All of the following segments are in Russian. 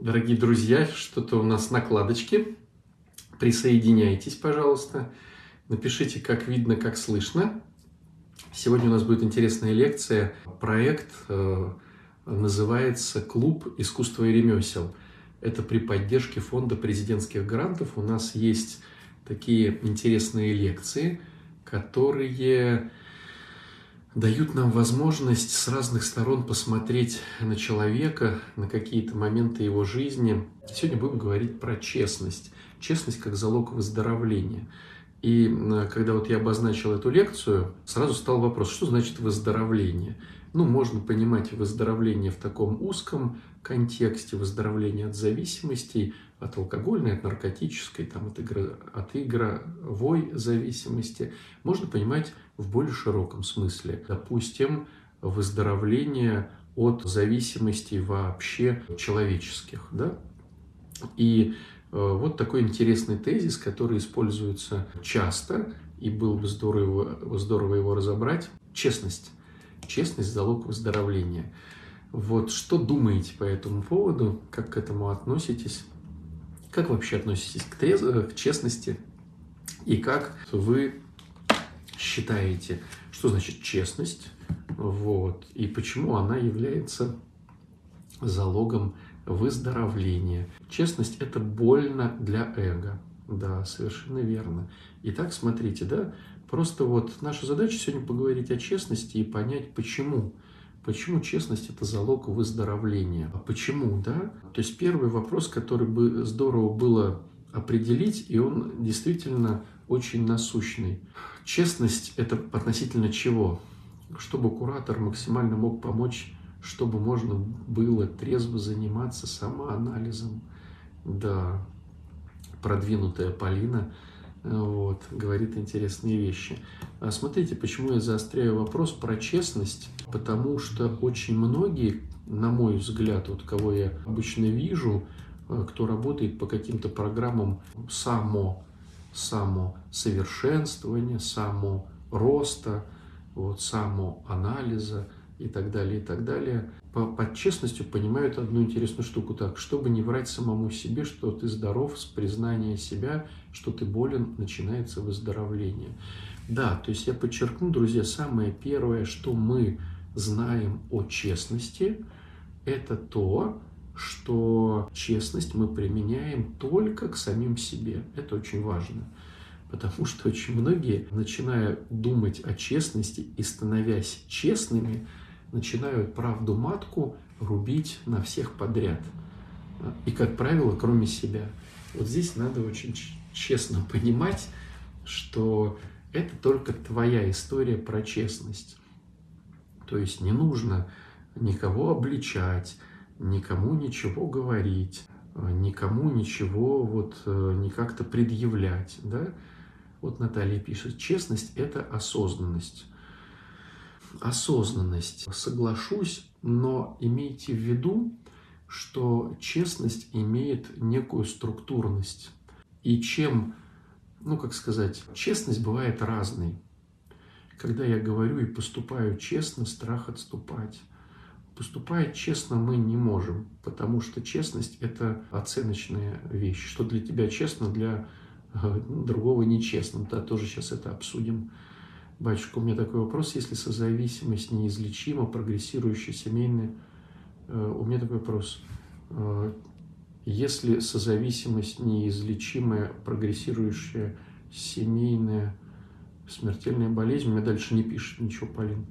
Дорогие друзья, что-то у нас накладочки. Присоединяйтесь, пожалуйста. Напишите, как видно, как слышно. Сегодня у нас будет интересная лекция. Проект э, называется «Клуб искусства и ремесел». Это при поддержке фонда президентских грантов. У нас есть такие интересные лекции, которые дают нам возможность с разных сторон посмотреть на человека, на какие-то моменты его жизни. Сегодня будем говорить про честность. Честность как залог выздоровления. И когда вот я обозначил эту лекцию, сразу стал вопрос, что значит выздоровление? Ну, можно понимать выздоровление в таком узком контексте, выздоровление от зависимостей, от алкогольной, от наркотической, там, от, игры, от игровой зависимости. Можно понимать в более широком смысле. Допустим, выздоровление от зависимостей вообще человеческих. Да? И э, вот такой интересный тезис, который используется часто, и было бы здорово, здорово его разобрать. Честность. Честность – залог выздоровления. Вот что думаете по этому поводу, как к этому относитесь, как вообще относитесь к, трез... к честности и как вы считаете, что значит честность, вот, и почему она является залогом выздоровления. Честность – это больно для эго. Да, совершенно верно. Итак, смотрите, да, просто вот наша задача сегодня поговорить о честности и понять, почему. Почему честность – это залог выздоровления? А почему, да? То есть первый вопрос, который бы здорово было определить, и он действительно очень насущный. Честность – это относительно чего? Чтобы куратор максимально мог помочь, чтобы можно было трезво заниматься самоанализом. Да, продвинутая Полина вот, говорит интересные вещи. А смотрите, почему я заостряю вопрос про честность. Потому что очень многие, на мой взгляд, вот кого я обычно вижу, э, кто работает по каким-то программам само самосовершенствования, самороста, вот, самоанализа и так далее, и так далее. По, под честностью понимают одну интересную штуку так, чтобы не врать самому себе, что ты здоров, с признания себя, что ты болен, начинается выздоровление. Да, то есть я подчеркну, друзья, самое первое, что мы знаем о честности, это то, что честность мы применяем только к самим себе. Это очень важно. Потому что очень многие, начиная думать о честности и становясь честными, начинают правду матку рубить на всех подряд. И, как правило, кроме себя. Вот здесь надо очень честно понимать, что это только твоя история про честность. То есть не нужно никого обличать, никому ничего говорить, э, никому ничего вот э, не как-то предъявлять, да. Вот Наталья пишет, честность – это осознанность. Осознанность. Соглашусь, но имейте в виду, что честность имеет некую структурность. И чем, ну как сказать, честность бывает разной. Когда я говорю и поступаю честно, страх отступать. Поступать честно мы не можем, потому что честность – это оценочная вещь. Что для тебя честно, для э, другого нечестно. Да, тоже сейчас это обсудим. Батюшка, у меня такой вопрос. Если созависимость неизлечима, прогрессирующая семейная, э, у меня такой вопрос. Э, если созависимость неизлечимая, прогрессирующая семейная, смертельная болезнь, у меня дальше не пишет ничего, Полин.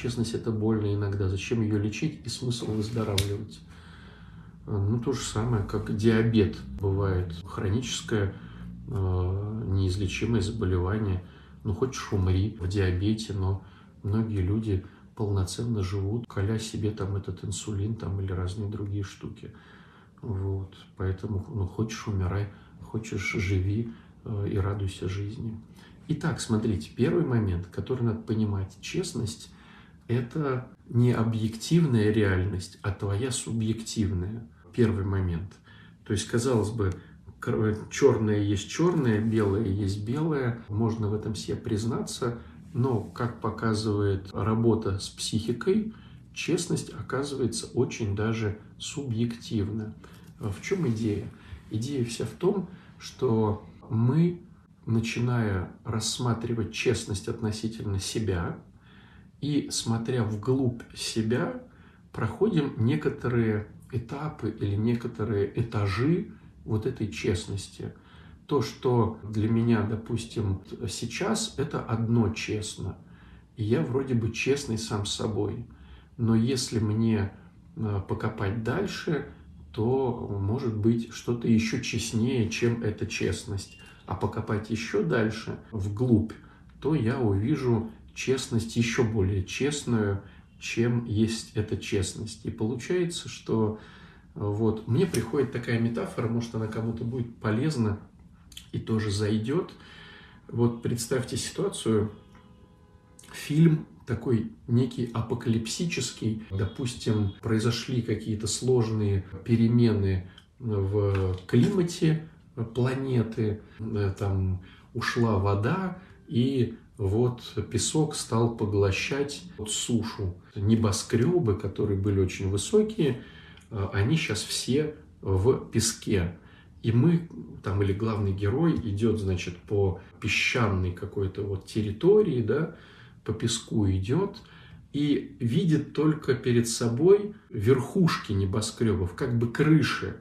Честность это больно иногда. Зачем ее лечить и смысл выздоравливать? А, ну, то же самое, как диабет бывает. Хроническое э, неизлечимое заболевание. Ну, хочешь умри в диабете, но многие люди полноценно живут, коля себе там этот инсулин там или разные другие штуки. Вот. Поэтому, ну, хочешь умирай, хочешь живи э, и радуйся жизни. Итак, смотрите, первый момент, который надо понимать. Честность это не объективная реальность, а твоя субъективная. Первый момент. То есть, казалось бы, черное есть черное, белое есть белое, можно в этом себе признаться, но, как показывает работа с психикой, честность оказывается очень даже субъективна. В чем идея? Идея вся в том, что мы, начиная рассматривать честность относительно себя и смотря вглубь себя, проходим некоторые этапы или некоторые этажи вот этой честности. То, что для меня, допустим, сейчас, это одно честно. И я вроде бы честный сам с собой. Но если мне э, покопать дальше, то может быть что-то еще честнее, чем эта честность. А покопать еще дальше, вглубь, то я увижу честность еще более честную, чем есть эта честность. И получается, что вот мне приходит такая метафора, может она кому-то будет полезна и тоже зайдет. Вот представьте ситуацию, фильм такой некий апокалипсический, допустим, произошли какие-то сложные перемены в климате планеты, там ушла вода, и вот песок стал поглощать сушу. Небоскребы, которые были очень высокие, а, они сейчас все в песке. И мы, там, или главный герой идет, значит, по песчаной какой-то вот территории, да, по песку идет, и видит только перед собой верхушки небоскребов, как бы крыши.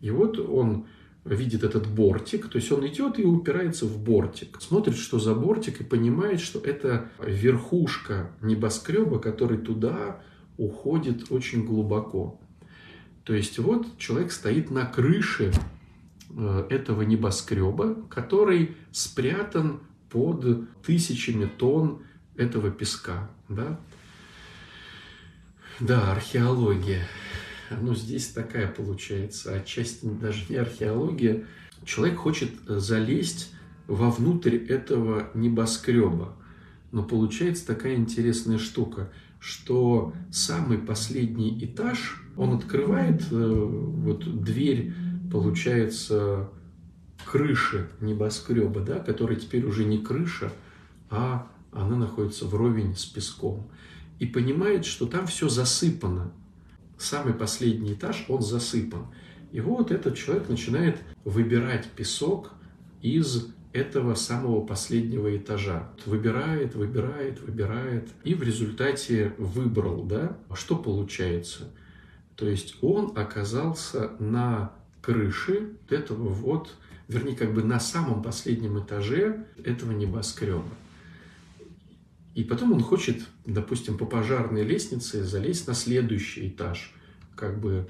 И вот он видит этот бортик, то есть он идет и упирается в бортик, смотрит, что за бортик, и понимает, что это верхушка небоскреба, который туда уходит очень глубоко. То есть вот человек стоит на крыше э, этого небоскреба, который спрятан под тысячами тонн этого песка. Да, да археология. Ну, здесь такая получается, отчасти даже не археология. Человек хочет залезть вовнутрь этого небоскреба. Но получается такая интересная штука, что самый последний этаж, он открывает э, вот дверь, получается, крыши небоскреба, да, которая теперь уже не крыша, а она находится вровень с песком. И понимает, что там все засыпано. Самый последний этаж, он засыпан. И вот этот человек начинает выбирать песок из этого самого последнего этажа. Выбирает, выбирает, выбирает. И в результате выбрал, да? Что получается? То есть он оказался на крыше этого вот, вернее, как бы на самом последнем этаже этого небоскреба. И потом он хочет, допустим, по пожарной лестнице залезть на следующий этаж, как бы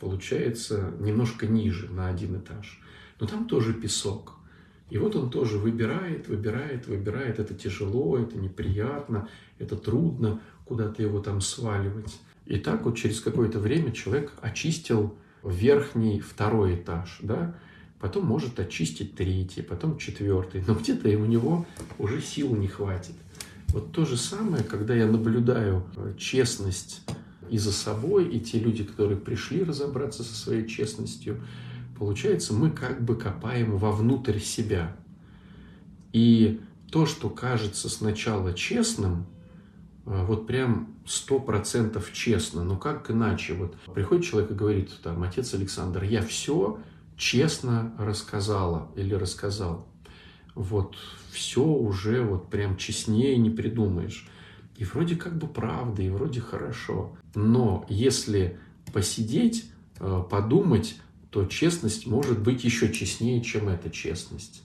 получается немножко ниже, на один этаж. Но там тоже песок. И вот он тоже выбирает, выбирает, выбирает. Это тяжело, это неприятно, это трудно куда-то его там сваливать. И так вот через какое-то время человек очистил верхний второй этаж, да, потом может очистить третий, потом четвертый, но где-то у него уже сил не хватит. Вот то же самое, когда я наблюдаю э, честность и за собой, и те люди, которые пришли разобраться со своей честностью, получается, мы как бы копаем вовнутрь себя. И то, что кажется сначала честным, э, вот прям сто процентов честно, но как иначе? Вот приходит человек и говорит, там, отец Александр, я все честно рассказала или рассказал вот все уже вот прям честнее не придумаешь. И вроде как бы правда, и вроде хорошо. Но если посидеть, э, подумать, то честность может быть еще честнее, чем эта честность.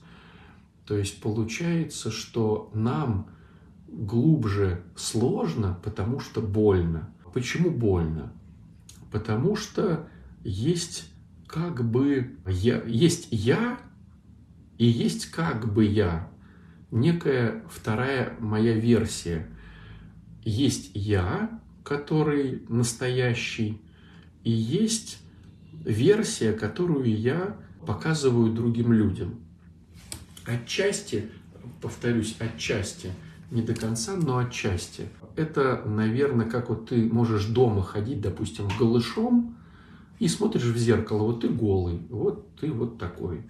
То есть получается, что нам глубже сложно, потому что больно. Почему больно? Потому что есть как бы я, есть я и есть как бы я, некая вторая моя версия. Есть я, который настоящий, и есть версия, которую я показываю другим людям. Отчасти, повторюсь, отчасти, не до конца, но отчасти. Это, наверное, как вот ты можешь дома ходить, допустим, голышом, и смотришь в зеркало, вот ты голый, вот ты вот такой.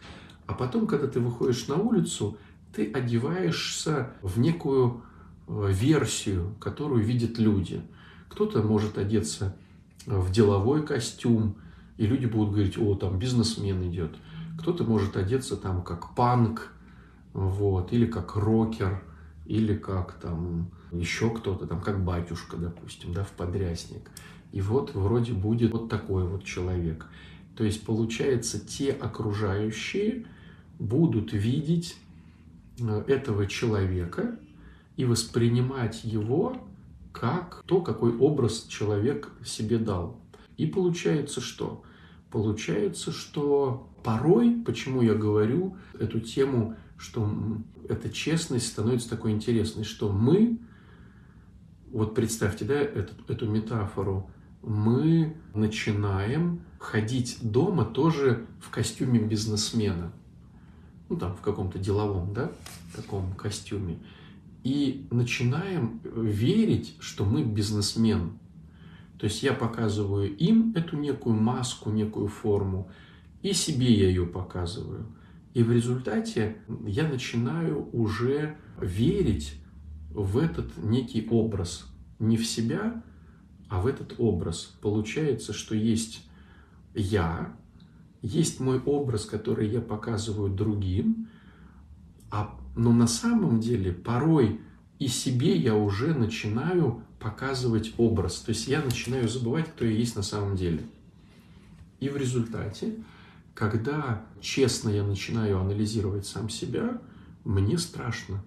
А потом, когда ты выходишь на улицу, ты одеваешься в некую э, версию, которую видят люди. Кто-то может одеться в деловой костюм, и люди будут говорить, о, там бизнесмен идет. Кто-то может одеться там как панк, вот, или как рокер, или как там еще кто-то, там как батюшка, допустим, да, в подрясник. И вот вроде будет вот такой вот человек. То есть получается, те окружающие будут видеть э, этого человека и воспринимать его как то, какой образ человек себе дал. И получается что? Получается, что порой, почему я говорю эту тему, что эта честность становится такой интересной, что мы, вот представьте, да, эту, эту метафору, мы начинаем ходить дома тоже в костюме бизнесмена. Ну, там, в каком-то деловом, да, таком костюме. И начинаем верить, что мы бизнесмен. То есть я показываю им эту некую маску, некую форму, и себе я ее показываю. И в результате я начинаю уже верить в этот некий образ. Не в себя, а в этот образ. Получается, что есть я, есть мой образ, который я показываю другим, а, но на самом деле порой и себе я уже начинаю показывать образ. То есть я начинаю забывать, кто я есть на самом деле. И в результате, когда честно я начинаю анализировать сам себя, мне страшно.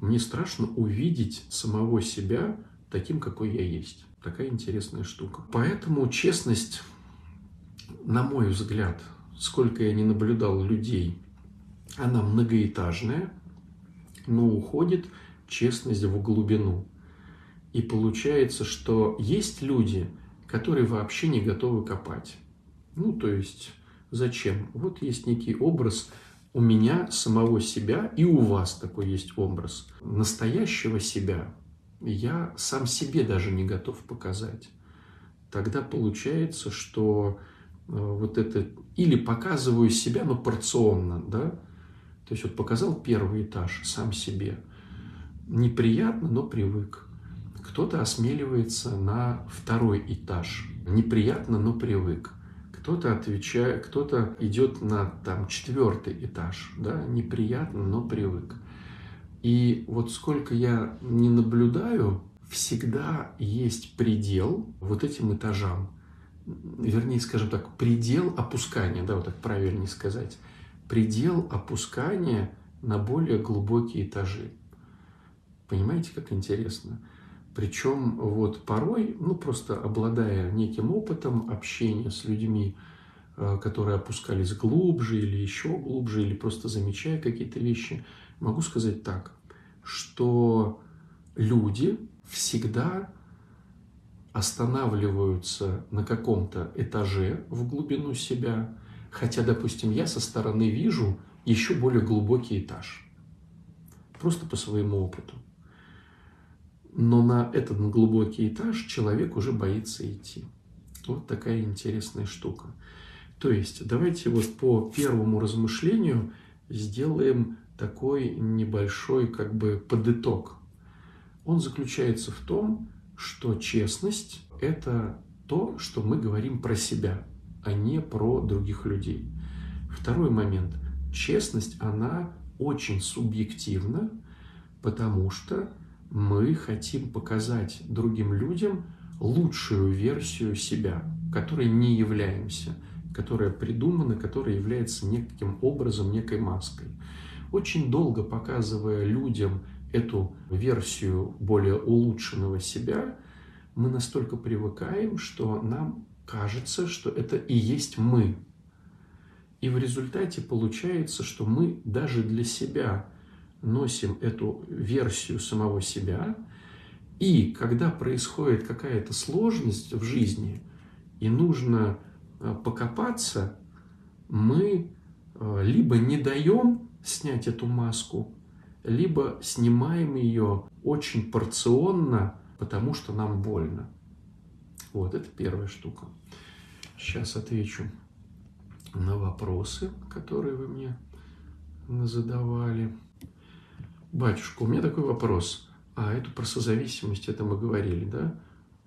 Мне страшно увидеть самого себя таким, какой я есть. Такая интересная штука. Поэтому честность, на мой взгляд, сколько я не наблюдал людей, она многоэтажная, но уходит честность в глубину. И получается, что есть люди, которые вообще не готовы копать. Ну, то есть, зачем? Вот есть некий образ у меня самого себя, и у вас такой есть образ настоящего себя, я сам себе даже не готов показать. Тогда получается, что вот это или показываю себя, но порционно, да, то есть вот показал первый этаж сам себе, неприятно, но привык. Кто-то осмеливается на второй этаж, неприятно, но привык. Кто-то отвечает, кто-то идет на там четвертый этаж, да, неприятно, но привык. И вот сколько я не наблюдаю, всегда есть предел вот этим этажам. Вернее, скажем так, предел опускания, да, вот так правильнее сказать. Предел опускания на более глубокие этажи. Понимаете, как интересно? Причем вот порой, ну просто обладая неким опытом общения с людьми, э, которые опускались глубже или еще глубже, или просто замечая какие-то вещи – Могу сказать так, что люди всегда останавливаются на каком-то этаже в глубину себя, хотя, допустим, я со стороны вижу еще более глубокий этаж, просто по своему опыту. Но на этот глубокий этаж человек уже боится идти. Вот такая интересная штука. То есть давайте вот по первому размышлению сделаем такой небольшой как бы подыток. Он заключается в том, что честность – это то, что мы говорим про себя, а не про других людей. Второй момент. Честность, она очень субъективна, потому что мы хотим показать другим людям лучшую версию себя, которой не являемся, которая придумана, которая является неким образом, некой маской очень долго показывая людям эту версию более улучшенного себя, мы настолько привыкаем, что нам кажется, что это и есть мы. И в результате получается, что мы даже для себя носим эту версию самого себя, и когда происходит какая-то сложность в жизни, и нужно э, покопаться, мы э, либо не даем снять эту маску, либо снимаем ее очень порционно, потому что нам больно. Вот, это первая штука. Сейчас отвечу на вопросы, которые вы мне задавали. Батюшка, у меня такой вопрос. А эту про созависимость, это мы говорили, да?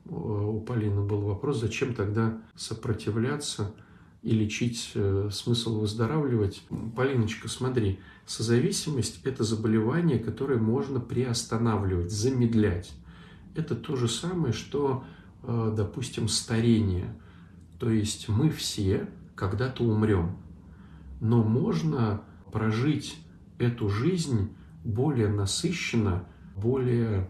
у Полины был вопрос, зачем тогда сопротивляться и лечить, э, смысл выздоравливать. Полиночка, смотри, созависимость – это заболевание, которое можно приостанавливать, замедлять. Это то же самое, что, э, допустим, старение. То есть мы все когда-то умрем, но можно прожить эту жизнь более насыщенно, более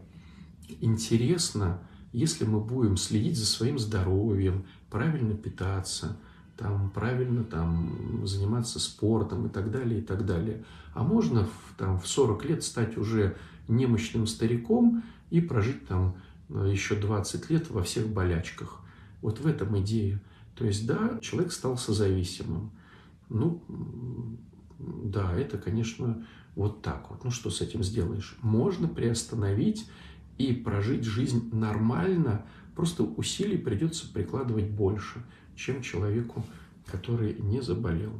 интересно, если мы будем следить за своим здоровьем, правильно питаться, там, правильно там, заниматься спортом и так далее, и так далее. А можно в, там, в 40 лет стать уже немощным стариком и прожить там э, еще 20 лет во всех болячках. Вот в этом идея. То есть, да, человек стал созависимым. Ну, да, это, конечно, вот так вот. Ну, что с этим сделаешь? Можно приостановить и прожить жизнь нормально, просто усилий придется прикладывать больше, чем человеку, который не заболел.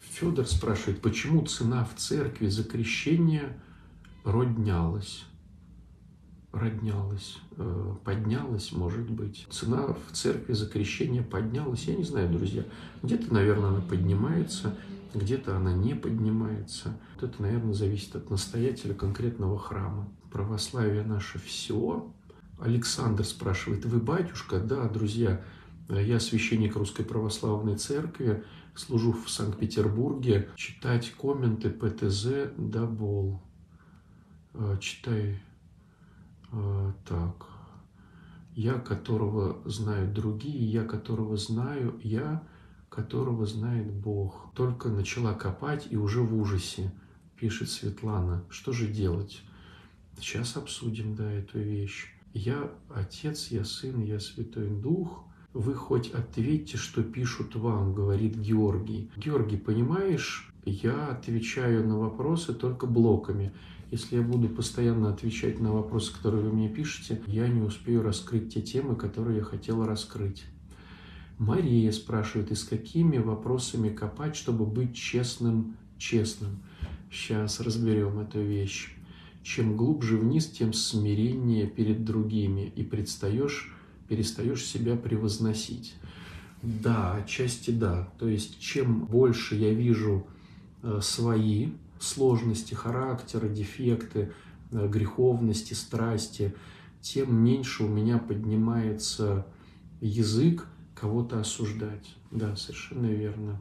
Федор спрашивает, почему цена в церкви за крещение роднялась? Роднялась, э, поднялась, может быть. Цена в церкви за крещение поднялась, я не знаю, друзья. Где-то, наверное, она поднимается, где-то она не поднимается. Вот это, наверное, зависит от настоятеля конкретного храма. Православие наше все. Александр спрашивает, вы батюшка? Да, друзья, я священник Русской Православной Церкви, служу в Санкт-Петербурге. Читать комменты ПТЗ Дабол. Э, читай. Э, так. Я, которого знают другие, я, которого знаю, я, которого знает Бог. Только начала копать и уже в ужасе, пишет Светлана. Что же делать? Сейчас обсудим, да, эту вещь. Я Отец, я Сын, я Святой Дух. Вы хоть ответьте, что пишут вам, говорит Георгий. Георгий, понимаешь, я отвечаю на вопросы только блоками. Если я буду постоянно отвечать на вопросы, которые вы мне пишете, я не успею раскрыть те темы, которые я хотела раскрыть. Мария спрашивает, и с какими вопросами копать, чтобы быть честным, честным. Сейчас разберем эту вещь. Чем глубже вниз, тем смирение перед другими, и предстаешь, перестаешь себя превозносить. Да, отчасти да. То есть, чем больше я вижу э, свои сложности характера, дефекты, э, греховности, страсти, тем меньше у меня поднимается язык кого-то осуждать. Да, совершенно верно.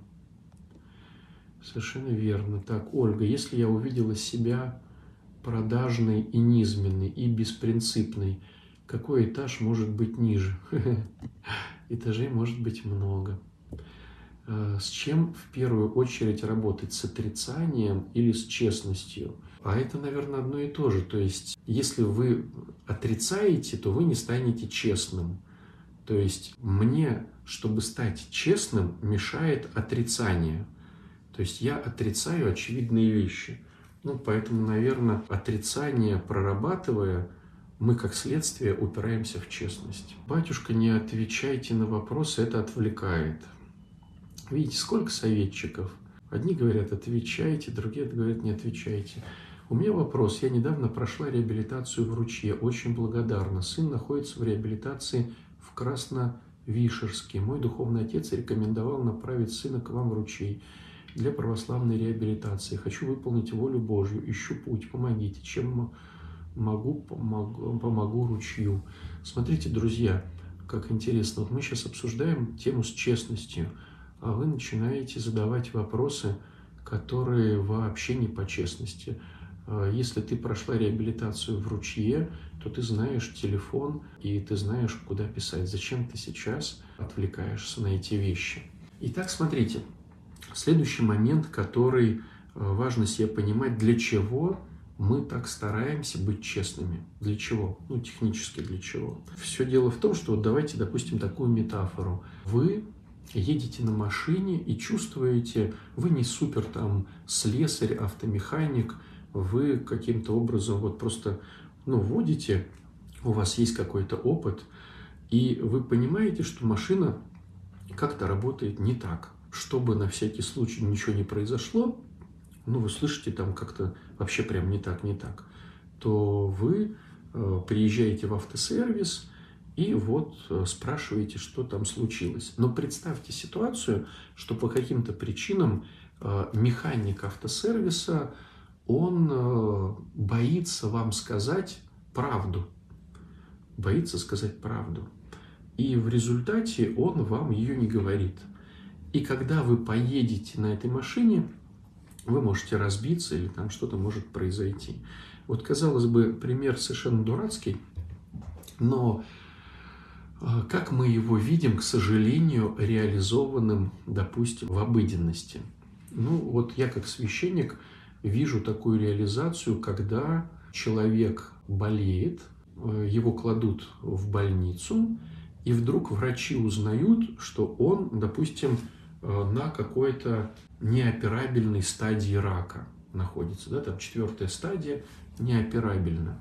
Совершенно верно. Так, Ольга, если я увидела себя продажной и низменной, и беспринципной, какой этаж может быть ниже? Этажей может быть много. А, с чем в первую очередь работать? С отрицанием или с честностью? А это, наверное, одно и то же. То есть, если вы отрицаете, то вы не станете честным. То есть мне, чтобы стать честным, мешает отрицание. То есть я отрицаю очевидные вещи. Ну, поэтому, наверное, отрицание прорабатывая, мы как следствие упираемся в честность. Батюшка, не отвечайте на вопросы, это отвлекает. Видите, сколько советчиков. Одни говорят, отвечайте, другие говорят, не отвечайте. У меня вопрос. Я недавно прошла реабилитацию в Ручье. Очень благодарна. Сын находится в реабилитации в Красновишерске. Мой духовный отец рекомендовал направить сына к вам в ручей для православной реабилитации. Хочу выполнить волю Божью. Ищу путь. Помогите. Чем могу, помогу, помогу ручью. Смотрите, друзья, как интересно. Вот мы сейчас обсуждаем тему с честностью, а вы начинаете задавать вопросы, которые вообще не по честности. А если ты прошла реабилитацию в ручье, то ты знаешь телефон и ты знаешь, куда писать. Зачем ты сейчас отвлекаешься на эти вещи? Итак, смотрите, следующий момент, который э, важно себе понимать, для чего мы так стараемся быть честными. Для чего? Ну, технически для чего? Все дело в том, что вот давайте, допустим, такую метафору. Вы едете на машине и чувствуете, вы не супер там слесарь, автомеханик, вы каким-то образом вот просто ну, водите, у вас есть какой-то опыт, и вы понимаете, что машина как-то работает не так. Чтобы на всякий случай ничего не произошло, ну, вы слышите там как-то вообще прям не так, не так, то вы э, приезжаете в автосервис и вот э, спрашиваете, что там случилось. Но представьте ситуацию, что по каким-то причинам э, механик автосервиса, он боится вам сказать правду. Боится сказать правду. И в результате он вам ее не говорит. И когда вы поедете на этой машине, вы можете разбиться или там что-то может произойти. Вот, казалось бы, пример совершенно дурацкий, но а, как мы его видим, к сожалению, реализованным, допустим, в обыденности. Ну, вот я как священник вижу такую реализацию, когда человек болеет, э, его кладут в больницу, и вдруг врачи узнают, что он, допустим, на какой-то неоперабельной стадии рака находится, да, там четвертая стадия неоперабельна.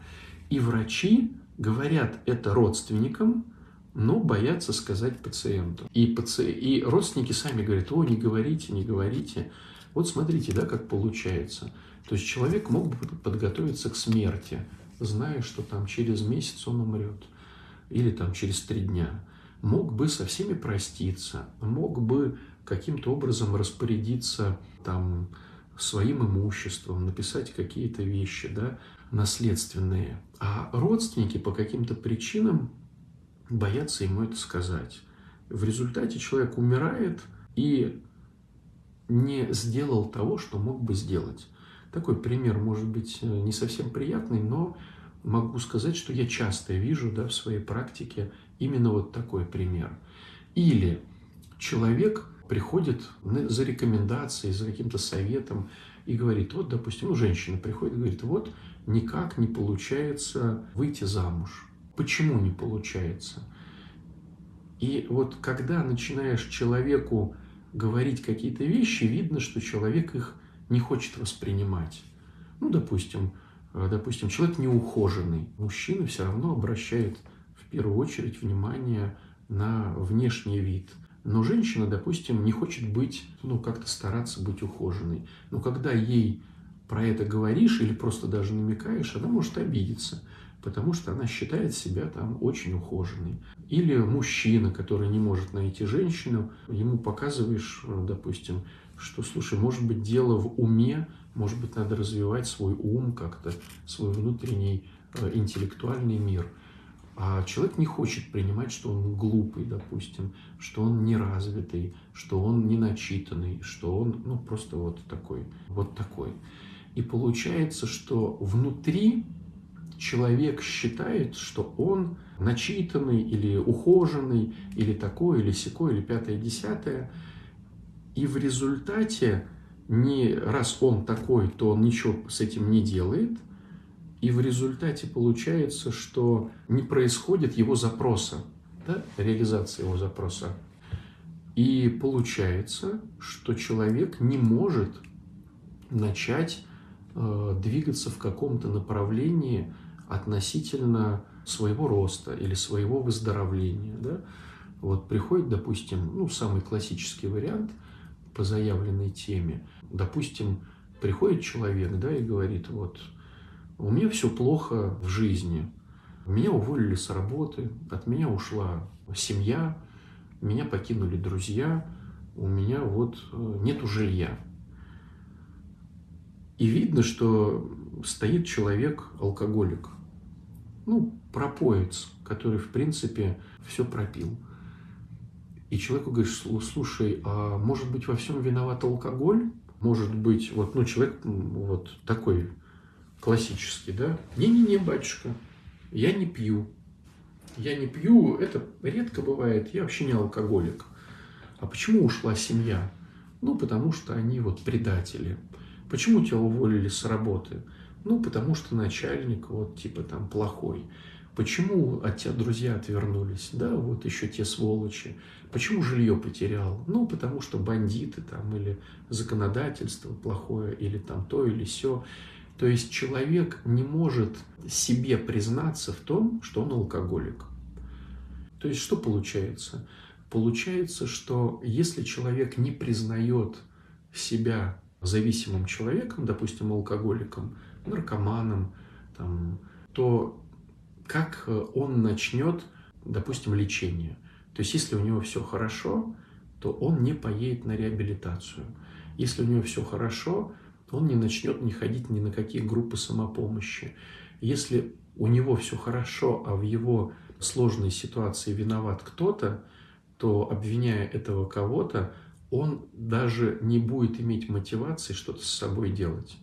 И врачи говорят это родственникам, но боятся сказать пациенту. И, паци... и родственники сами говорят, о, не говорите, не говорите. Вот смотрите, да, как получается. То есть человек мог бы подготовиться к смерти, зная, что там через месяц он умрет, или там через три дня. Мог бы со всеми проститься, мог бы каким-то образом распорядиться там своим имуществом, написать какие-то вещи, да, наследственные. А родственники по каким-то причинам боятся ему это сказать. В результате человек умирает и не сделал того, что мог бы сделать. Такой пример может быть э, не совсем приятный, но могу сказать, что я часто вижу да, в своей практике именно вот такой пример. Или человек приходит за рекомендацией, за каким-то советом и говорит, вот, допустим, ну, женщина приходит и говорит, вот, никак не получается выйти замуж. Почему не получается? И вот когда начинаешь человеку говорить какие-то вещи, видно, что человек их не хочет воспринимать. Ну, допустим, э, допустим, человек неухоженный. Мужчина все равно обращает в первую очередь внимание на внешний вид. Но женщина, допустим, не хочет быть, ну, как-то стараться быть ухоженной. Но когда ей про это говоришь или просто даже намекаешь, она может обидеться потому что она считает себя там очень ухоженной. Или мужчина, который не может найти женщину, ему показываешь, допустим, что, слушай, может быть, дело в уме, может быть, надо развивать свой ум как-то, свой внутренний э, интеллектуальный мир. А человек не хочет принимать, что он глупый, допустим, что он неразвитый, что он не начитанный, что он, ну, просто вот такой, вот такой. И получается, что внутри человек считает, что он начитанный или ухоженный, или такой, или секой, или пятое, десятое. И в результате, не раз он такой, то он ничего с этим не делает. И в результате получается, что не происходит его запроса, да, реализация его запроса. И получается, что человек не может начать э, двигаться в каком-то направлении, относительно своего роста или своего выздоровления. Да? Вот приходит, допустим, ну, самый классический вариант по заявленной теме. Допустим, приходит человек да, и говорит, вот, у меня все плохо в жизни, меня уволили с работы, от меня ушла семья, меня покинули друзья, у меня вот э, нету жилья. И видно, что стоит человек алкоголик, ну, пропоец, который, в принципе, все пропил. И человеку говоришь, слушай, а может быть во всем виноват алкоголь? Может быть, вот, ну, человек вот такой классический, да? Не-не-не, батюшка, я не пью. Я не пью, это редко бывает, я вообще не алкоголик. А почему ушла семья? Ну, потому что они вот предатели. Почему тебя уволили с работы? Ну, потому что начальник вот типа там плохой. Почему от тебя друзья отвернулись? Да, вот еще те сволочи. Почему жилье потерял? Ну, потому что бандиты там или законодательство плохое, или там то, или все. То есть человек не может себе признаться в том, что он алкоголик. То есть что получается? Получается, что если человек не признает себя зависимым человеком, допустим, алкоголиком, наркоманом, там, то как он начнет допустим, лечение. То есть, если у него все хорошо, то он не поедет на реабилитацию. Если у него все хорошо, он не начнет не ходить ни на какие группы самопомощи. Если у него все хорошо, а в его сложной ситуации виноват кто-то, то обвиняя этого кого-то, он даже не будет иметь мотивации что-то с собой делать.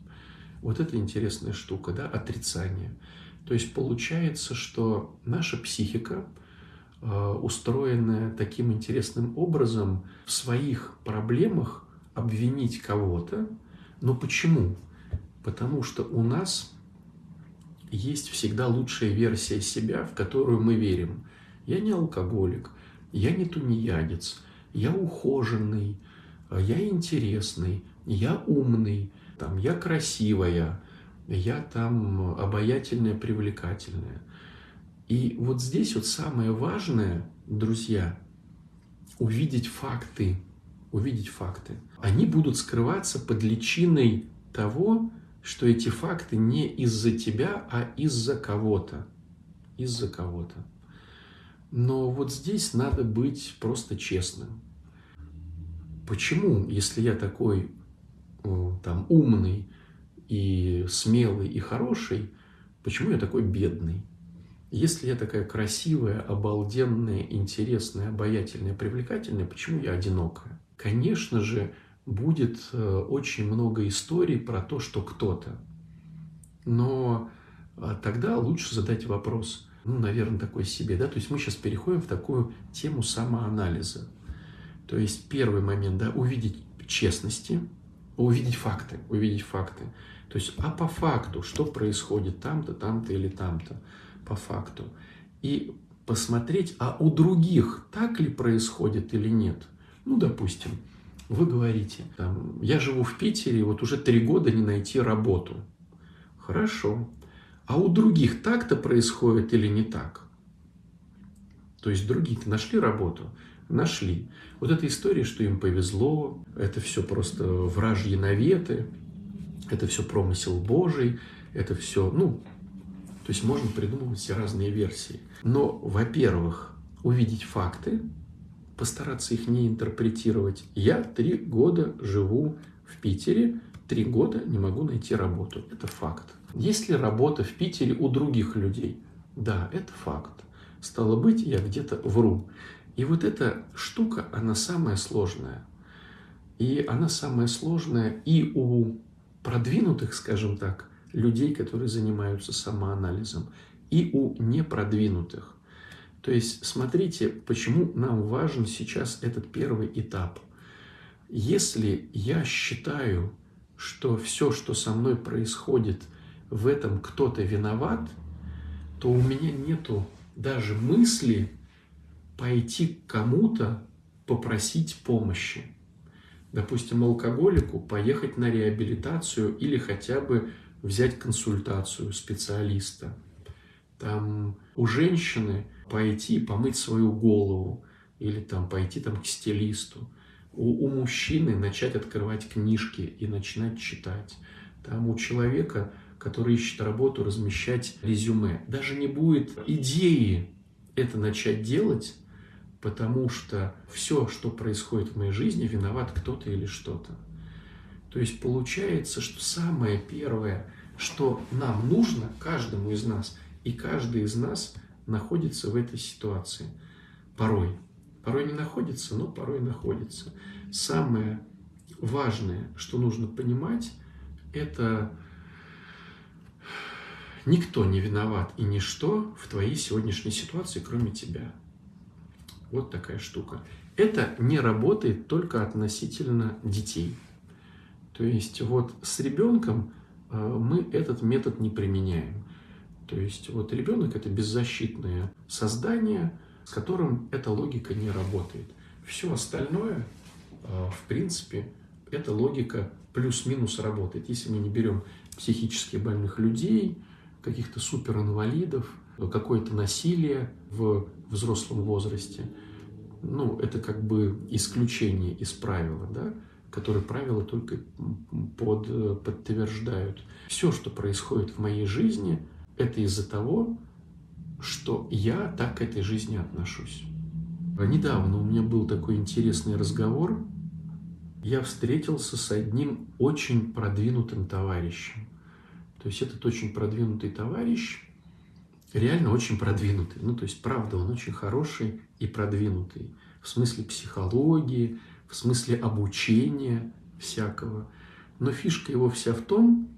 Вот это интересная штука, да, отрицание. То есть получается, что наша психика, э, устроенная таким интересным образом, в своих проблемах обвинить кого-то. Но почему? Потому что у нас есть всегда лучшая версия себя, в которую мы верим. Я не алкоголик, я не тунеядец, я ухоженный, я интересный, я умный, там, я красивая, я там обаятельная, привлекательная. И вот здесь вот самое важное, друзья, увидеть факты, увидеть факты. Они будут скрываться под личиной того, что эти факты не из-за тебя, а из-за кого-то. Из-за кого-то. Но вот здесь надо быть просто честным. Почему, если я такой там умный и смелый и хороший, почему я такой бедный? Если я такая красивая, обалденная, интересная, обаятельная, привлекательная, почему я одинокая? Конечно же, будет э, очень много историй про то, что кто-то. Но а, тогда лучше задать вопрос, ну, наверное, такой себе, да, то есть мы сейчас переходим в такую тему самоанализа. То есть первый момент, да, увидеть честности, увидеть факты, увидеть факты. То есть, а по факту, что происходит там-то, там-то или там-то, по факту. И посмотреть, а у других так ли происходит или нет. Ну, допустим, вы говорите, там, я живу в Питере, вот уже три года не найти работу. Хорошо. А у других так-то происходит или не так? То есть другие нашли работу? Нашли. Вот эта история, что им повезло, это все просто вражьи наветы, это все промысел Божий, это все, ну, то есть можно придумывать все разные версии. Но, во-первых, увидеть факты, постараться их не интерпретировать. Я три года живу в Питере, три года не могу найти работу. Это факт. Есть ли работа в Питере у других людей? Да, это факт. Стало быть, я где-то вру. И вот эта штука, она самая сложная. И она самая сложная и у продвинутых, скажем так, людей, которые занимаются самоанализом, и у непродвинутых. То есть смотрите, почему нам важен сейчас этот первый этап. Если я считаю, что все, что со мной происходит, в этом кто-то виноват, то у меня нету даже мысли пойти к кому-то попросить помощи. Допустим, алкоголику поехать на реабилитацию или хотя бы взять консультацию специалиста. Там у женщины пойти помыть свою голову или там пойти там к стилисту. У, у мужчины начать открывать книжки и начинать читать. Там у человека, который ищет работу, размещать резюме. Даже не будет идеи это начать делать, потому что все, что происходит в моей жизни, виноват кто-то или что-то. То есть получается, что самое первое, что нам нужно, каждому из нас, и каждый из нас находится в этой ситуации. Порой. Порой не находится, но порой находится. Самое важное, что нужно понимать, это никто не виноват и ничто в твоей сегодняшней ситуации, кроме тебя. Вот такая штука. Это не работает только относительно детей. То есть вот с ребенком э, мы этот метод не применяем. То есть вот ребенок это беззащитное создание, с которым эта логика не работает. Все остальное, э, в принципе, эта логика плюс-минус работает. Если мы не берем психически больных людей, каких-то суперинвалидов, какое-то насилие в взрослом возрасте, ну, это как бы исключение из правила, да, которые правила только под, подтверждают. Все, что происходит в моей жизни, это из-за того, что я так к этой жизни отношусь. Недавно у меня был такой интересный разговор. Я встретился с одним очень продвинутым товарищем. То есть этот очень продвинутый товарищ, реально очень продвинутый. Ну, то есть, правда, он очень хороший и продвинутый. В смысле психологии, в смысле обучения всякого. Но фишка его вся в том,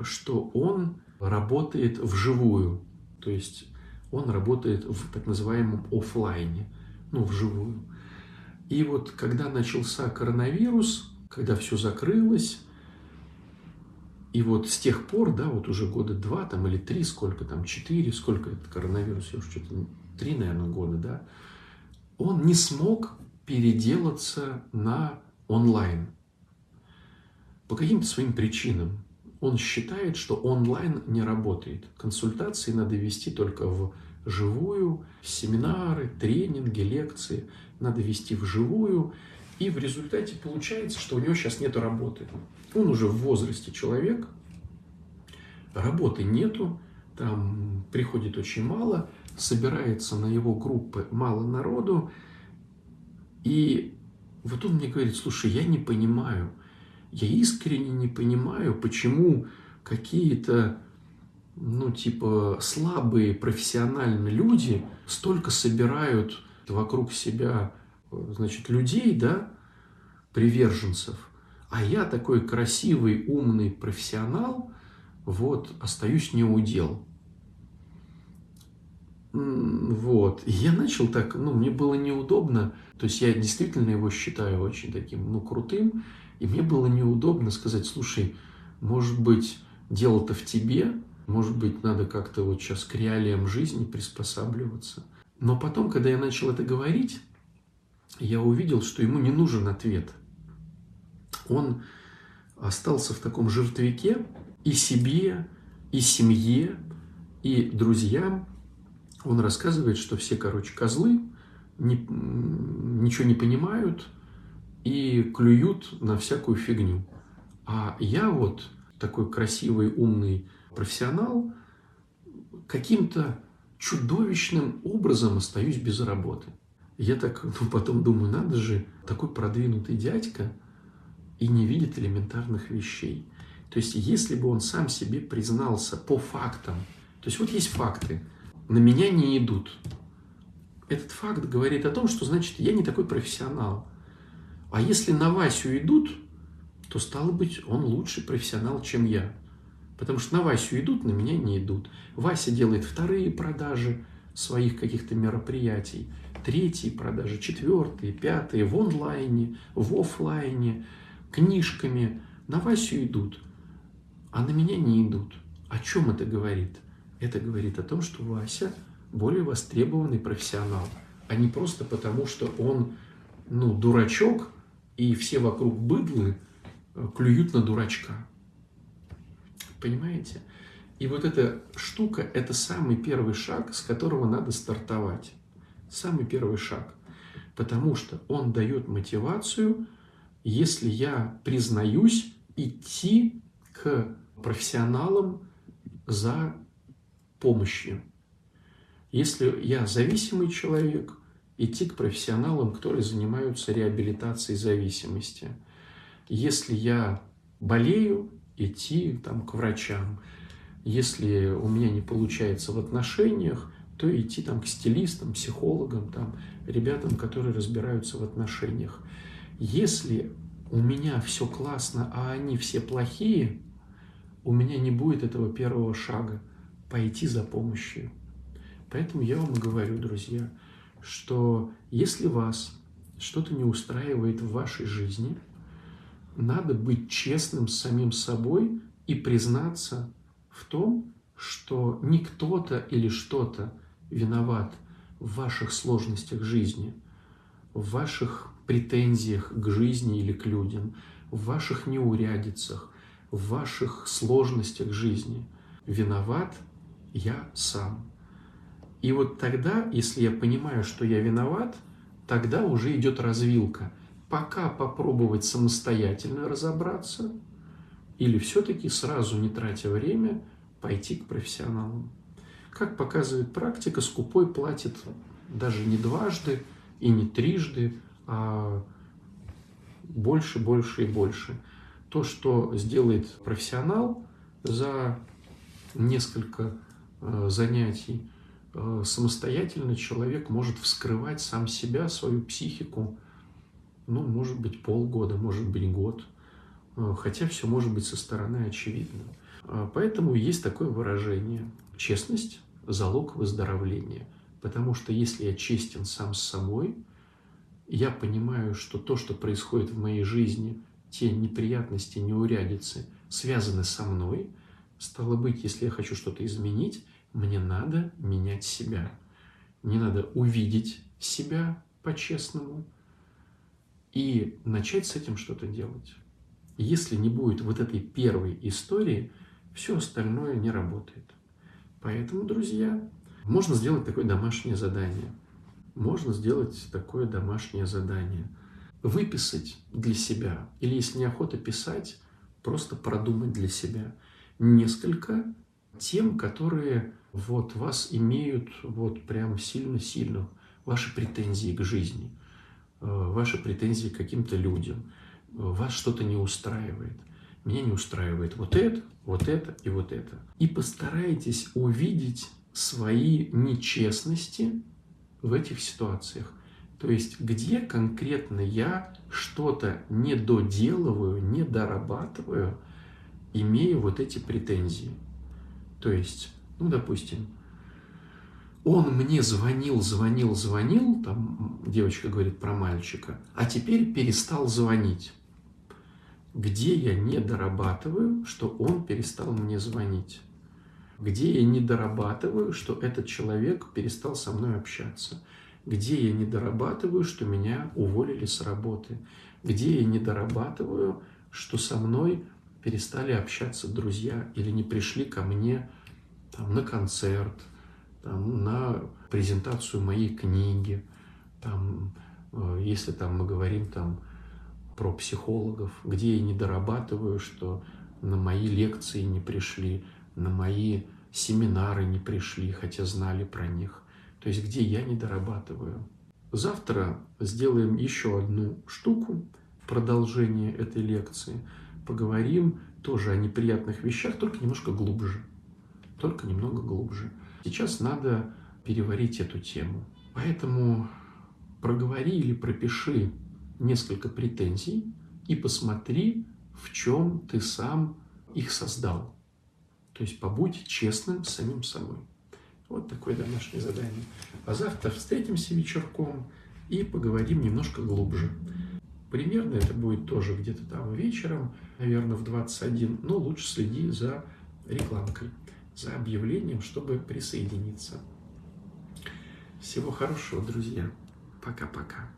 что он работает вживую. То есть он работает в так называемом офлайне, ну, вживую. И вот когда начался коронавирус, когда все закрылось, и вот с тех пор, да, вот уже года два там или три, сколько там, четыре, сколько это коронавирус, я уже что-то, три, наверное, года, да, он не смог переделаться на онлайн. По каким-то своим причинам он считает, что онлайн не работает. Консультации надо вести только в живую, семинары, тренинги, лекции надо вести вживую. И в результате получается, что у него сейчас нет работы. Он уже в возрасте человек, работы нету, там приходит очень мало, собирается на его группы мало народу. И вот он мне говорит, слушай, я не понимаю, я искренне не понимаю, почему какие-то, ну, типа, слабые профессиональные люди столько собирают вокруг себя, значит, людей, да, приверженцев, а я такой красивый, умный профессионал, вот, остаюсь не у дел. Вот. И я начал так, ну, мне было неудобно. То есть я действительно его считаю очень таким, ну, крутым. И мне было неудобно сказать, слушай, может быть, дело-то в тебе, может быть, надо как-то вот сейчас к реалиям жизни приспосабливаться. Но потом, когда я начал это говорить, я увидел, что ему не нужен ответ. Он остался в таком жертвяке и себе, и семье, и друзьям. Он рассказывает, что все, короче, козлы, не, ничего не понимают – и клюют на всякую фигню. А я вот такой красивый, умный профессионал каким-то чудовищным образом остаюсь без работы. Я так ну, потом думаю, надо же, такой продвинутый дядька и не видит элементарных вещей. То есть, если бы он сам себе признался по фактам, то есть вот есть факты, на меня не идут. Этот факт говорит о том, что значит я не такой профессионал. А если на Васю идут, то стало быть, он лучший профессионал, чем я. Потому что на Васю идут, на меня не идут. Вася делает вторые продажи своих каких-то мероприятий, третьи продажи, четвертые, пятые, в онлайне, в офлайне, книжками. На Васю идут, а на меня не идут. О чем это говорит? Это говорит о том, что Вася более востребованный профессионал, а не просто потому, что он ну, дурачок, и все вокруг быдлы э, клюют на дурачка. Понимаете? И вот эта штука – это самый первый шаг, с которого надо стартовать. Самый первый шаг. Потому что он дает мотивацию, если я признаюсь идти к профессионалам за помощью. Если я зависимый человек, идти к профессионалам, которые занимаются реабилитацией зависимости. Если я болею, идти там, к врачам. Если у меня не получается в отношениях, то идти там, к стилистам, психологам, там, ребятам, которые разбираются в отношениях. Если у меня все классно, а они все плохие, у меня не будет этого первого шага пойти за помощью. Поэтому я вам говорю, друзья, что если вас что-то не устраивает в вашей жизни, надо быть честным с самим собой и признаться в том, что не кто-то или что-то виноват в ваших сложностях жизни, в ваших претензиях к жизни или к людям, в ваших неурядицах, в ваших сложностях жизни. Виноват я сам. И вот тогда, если я понимаю, что я виноват, тогда уже идет развилка. Пока попробовать самостоятельно разобраться, или все-таки сразу, не тратя время, пойти к профессионалам. Как показывает практика, скупой платит даже не дважды и не трижды, а больше, больше и больше. То, что сделает профессионал за несколько э, занятий, самостоятельно человек может вскрывать сам себя, свою психику, ну, может быть, полгода, может быть, год. Э, хотя все может быть со стороны очевидно. Поэтому есть такое выражение «честность – залог выздоровления». Потому что если я честен сам с собой – я понимаю, что то, что происходит в моей жизни, те неприятности, неурядицы, связаны со мной, стало быть, если я хочу что-то изменить, мне надо менять себя. Мне надо увидеть себя по-честному и начать с этим что-то делать. Если не будет вот этой первой истории, все остальное не работает. Поэтому, друзья, можно сделать такое домашнее задание – можно сделать такое домашнее задание. Выписать для себя, или если неохота писать, просто продумать для себя несколько тем, которые вот вас имеют вот прям сильно-сильно, ваши претензии к жизни, э, ваши претензии к каким-то людям, вас что-то не устраивает. Меня не устраивает вот это, вот это и вот это. И постарайтесь увидеть свои нечестности в этих ситуациях. То есть, где конкретно я что-то не доделываю, не дорабатываю, имея вот эти претензии. То есть, ну, допустим, он мне звонил, звонил, звонил, там девочка говорит про мальчика, а теперь перестал звонить. Где я не дорабатываю, что он перестал мне звонить? где я не дорабатываю, что этот человек перестал со мной общаться, где я не дорабатываю, что меня уволили с работы, где я не дорабатываю, что со мной перестали общаться друзья или не пришли ко мне там, на концерт, там, на презентацию моей книги, там, э, если там мы говорим там, про психологов, где я не дорабатываю, что на мои лекции не пришли, на мои семинары не пришли, хотя знали про них. То есть где я не дорабатываю. Завтра сделаем еще одну штуку, продолжение этой лекции. Поговорим тоже о неприятных вещах, только немножко глубже. Только немного глубже. Сейчас надо переварить эту тему. Поэтому проговори или пропиши несколько претензий и посмотри, в чем ты сам их создал. То есть побудь честным с самим собой. Вот такое домашнее задание. А завтра встретимся вечерком и поговорим немножко глубже. Примерно это будет тоже где-то там вечером, наверное, в 21. Но лучше следи за рекламкой, за объявлением, чтобы присоединиться. Всего хорошего, друзья. Пока-пока.